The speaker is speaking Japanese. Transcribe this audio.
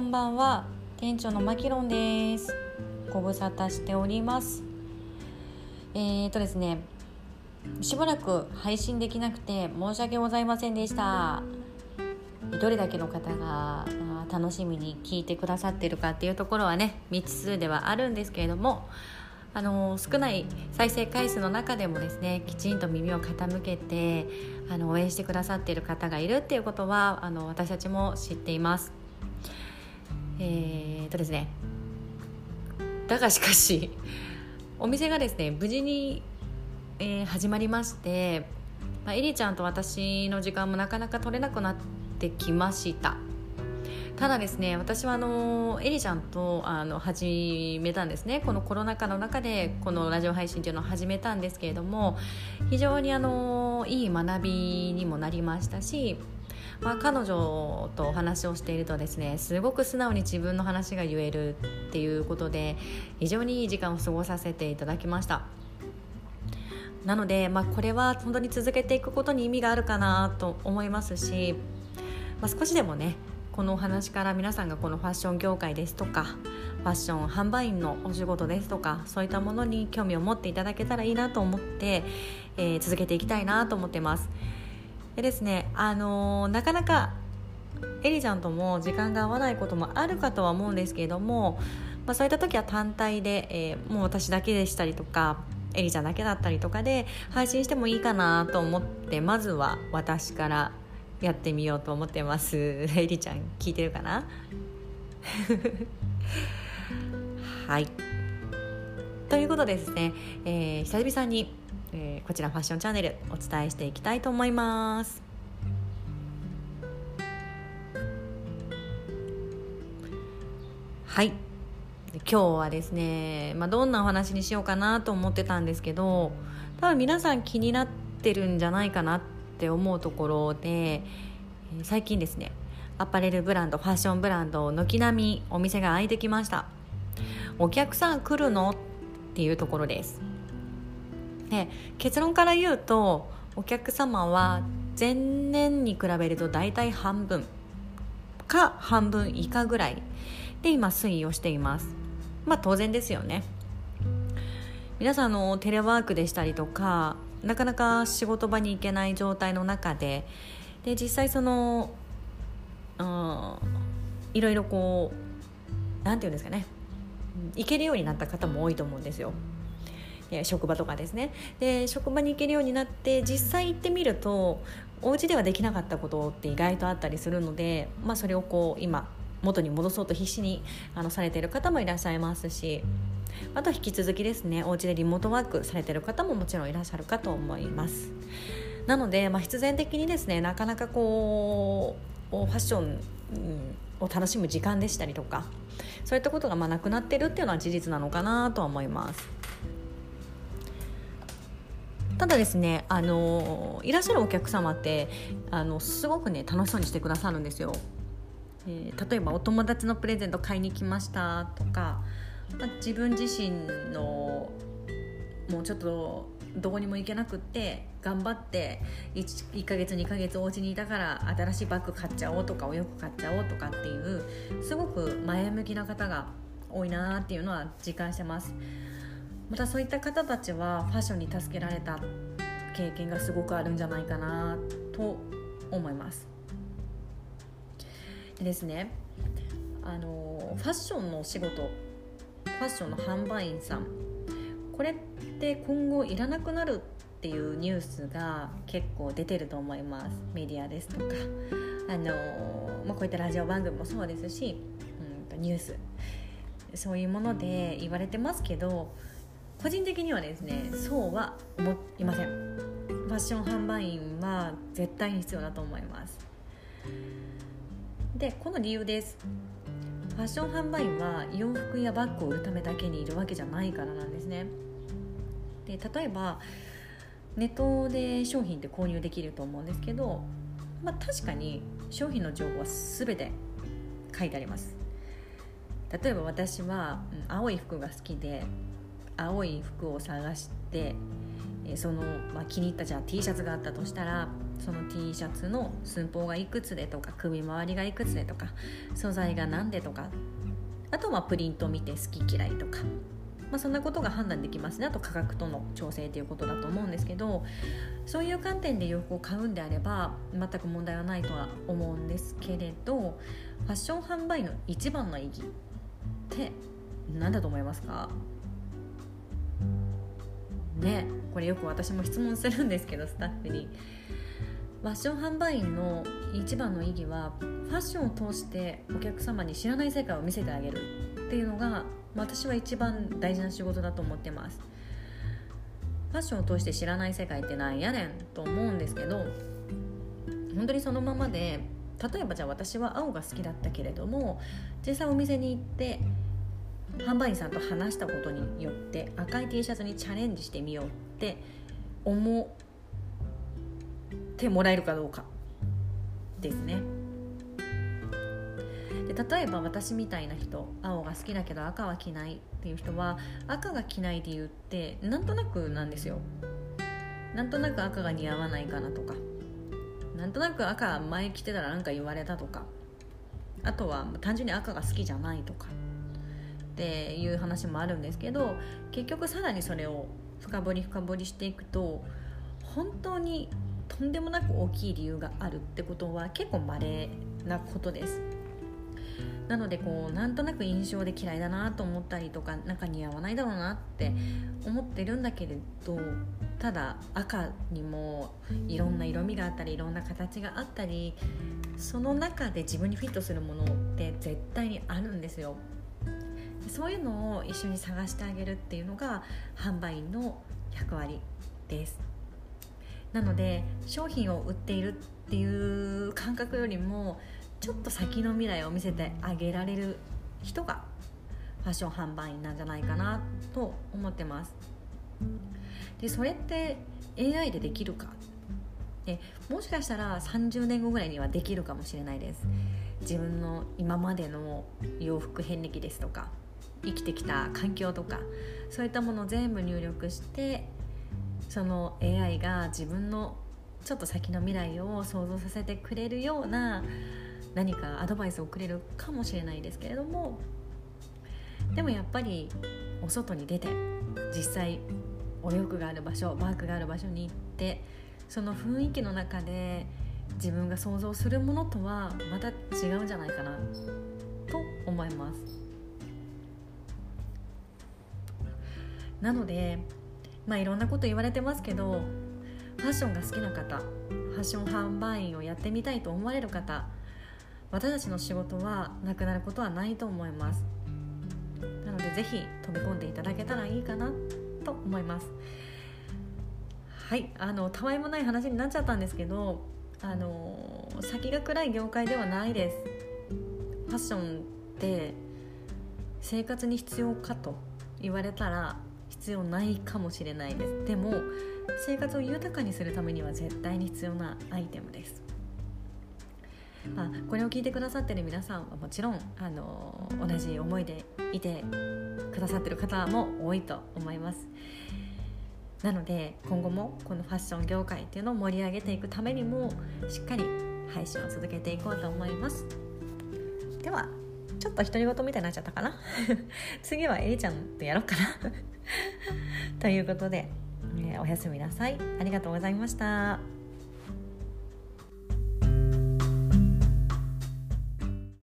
んばんは。店長のマキロンです。ご無沙汰しております。えーとですねしばらく配信できなくて申し訳ございませんでした。どれだけの方が楽しみに聞いてくださってるかっていうところはね未知数ではあるんですけれどもあの少ない再生回数の中でもですねきちんと耳を傾けてあの応援してくださっている方がいるっていうことはあの私たちも知っています。えー、とですねだがしかしお店がですね無事に、えー、始まりまして、まあ、エリちゃんと私の時間もなかなか取れなくなってきました。ただですね私はあのエリちゃんとあの始めたんですね。このコロナ禍の中でこのラジオ配信というのを始めたんですけれども非常にあのいい学びにもなりましたしまあ、彼女とお話をしているとですねすごく素直に自分の話が言えるっていうことで非常にいい時間を過ごさせていただきました。なので、まあ、これは本当に続けていくことに意味があるかなと思いますし、まあ、少しでもねこのお話から皆さんがこのファッション業界ですとかファッション販売員のお仕事ですとかそういったものに興味を持っていただけたらいいなと思って、えー、続けていきたいなと思ってます。でですねあのー、なかなかエリちゃんとも時間が合わないこともあるかとは思うんですけれども、まあ、そういった時は単体で、えー、もう私だけでしたりとかエリちゃんだけだったりとかで配信してもいいかなと思ってまずは私からやってみようと思ってます。エリちゃん聞いてるかな？はい。ということでですね、えー、久々に、えー、こちらファッションチャンネルお伝えしていきたいと思います。はい。今日はですね、まあ、どんなお話にしようかなと思ってたんですけど多分皆さん気になってるんじゃないかなってって思うところで最近ですねアパレルブランドファッションブランド軒並みお店が開いてきました。お客さん来るの？っていうところです。で結論から言うとお客様は前年に比べると大体半分か半分以下ぐらいで今推移をしています。まあ当然ですよね。皆さんのテレワークでしたりとかなかなか仕事場に行けない状態の中でで実際その、いろいろこう何て言うんですかね。行けるようになった方も多いと思うんですよ。職場とかですね。で職場に行けるようになって実際行ってみるとお家ではできなかったことって意外とあったりするので、まあ、それをこう今元に戻そうと必死にあのされている方もいらっしゃいますしあと引き続きですねお家でリモートワークされてる方ももちろんいらっしゃるかと思います。なので、まあ、必然的にですねなかなかこうファッションを楽しむ時間でしたりとかそういったことがまあなくなってるっていうのは事実なのかなとは思います。ただですねあのいらっしゃるお客様ってあのすごくね楽しそうにしてくださるんですよ、えー、例えばお友達のプレゼント買いに来ましたとかまあ、自分自身のもうちょっとどこにも行けなくって頑張って 1, 1ヶ月2ヶ月お家にいたから新しいバッグ買っちゃおうとかお洋服買っちゃおうとかっていうすごく前向きな方が多いなっていうのは実感してます。またそういった方たちはファッションに助けられた経験がすごくあるんじゃないかなと思います。でですねあのファッションの仕事ファッションの販売員さんこれって今後いらなくなるっていうニュースが結構出てると思います。メディアですとか。あの、まあ、こういったラジオ番組もそうですし、うん、ニュースそういうもので言われてますけど個人的にはですねそうは思いません。ファッション販売員は絶対に必要だと思います。でこの理由です。ファッション販売員は洋服やバッグを売るためだけにいるわけじゃないからなんですね。で例えばネットで商品って購入できると思うんですけど、まあ、確かに商品の情報は全て書いてあります。例えば私は、うん、青い服が好きで青い服を探してその、まあ、気に入ったじゃあ T シャツがあったとしたらその T シャツの寸法がいくつでとか首回りがいくつでとか素材が何でとかあとはプリント見て好き嫌いとか、まあ、そんなことが判断できますね。あと価格との調整ということだと思うんですけどそういう観点で洋服を買うんであれば全く問題はないとは思うんですけれどファッション販売の一番の意義って何だと思いますか？ねこれよく私も質問するんですけどスタッフに。ファッション販売員の一番の意義はファッションを通してお客様に知らない世界を見せてあげるっていうのが私は一番大事な仕事だと思ってます。ファッションを通して知らない世界ってなんやねんと思うんですけど本当にそのままで例えばじゃあ私は青が好きだったけれども実際お店に行って販売員さんと話したことによって赤い T シャツにチャレンジしてみようって思ってもらえるかどうかですね。で例えば私みたいな人青が好きだけど赤は着ないっていう人は赤が着ない理由ってなんとなくなんですよ。なんとなく赤が似合わないかなとか。なんとなく赤前着てたら何か言われたとか。あとは単純に赤が好きじゃないとか。っていう話もあるんですけど結局さらにそれを深掘り深掘りしていくと本当にとんでもなく大きい理由があるってことは結構稀なことです。なのでこうなんとなく印象で嫌いだなと思ったりとかなんか似合わないだろうなって思ってるんだけれどただ赤にもいろんな色味があったりいろんな形があったりその中で自分にフィットするものって絶対にあるんですよ。そういうのを一緒に探してあげるっていうのが販売員の役割です。なので商品を売っているっていう感覚よりもちょっと先の未来を見せてあげられる人がファッション販売員なんじゃないかなと思ってます。でそれって AI でできるか？でもしかしたら30年後ぐらいにはできるかもしれないです。自分の今までの洋服遍歴ですとか生きてきた環境とかそういったものを全部入力してその AI が自分のちょっと先の未来を想像させてくれるような何かアドバイスをくれるかもしれないですけれどもでもやっぱりお外に出て実際お洋服がある場所バークがある場所に行ってその雰囲気の中で自分が想像するものとはまた違うんじゃないかなと思います。なのでまあいろんなこと言われてますけどファッションが好きな方ファッション販売員をやってみたいと思われる方私たちの仕事はなくなることはないと思います。なのでぜひ飛び込んでいただけたらいいかなと思います。はいあのたわいもない話になっちゃったんですけどあの先が暗い業界ではないです。ファッションって生活に必要かと言われたら必要ないかもしれないです。でも生活を豊かにするためには絶対に必要なアイテムです。まあ、これを聞いてくださってる皆さんはもちろんあの同じ思いでいてくださってる方も多いと思います。なので今後もこのファッション業界っていうのを盛り上げていくためにもしっかり配信を続けていこうと思います。ではちょっと独り言みたいになっちゃったかな。次はえりちゃんとやろうかな。ということで、えー、おやすみなさい。ありがとうございました。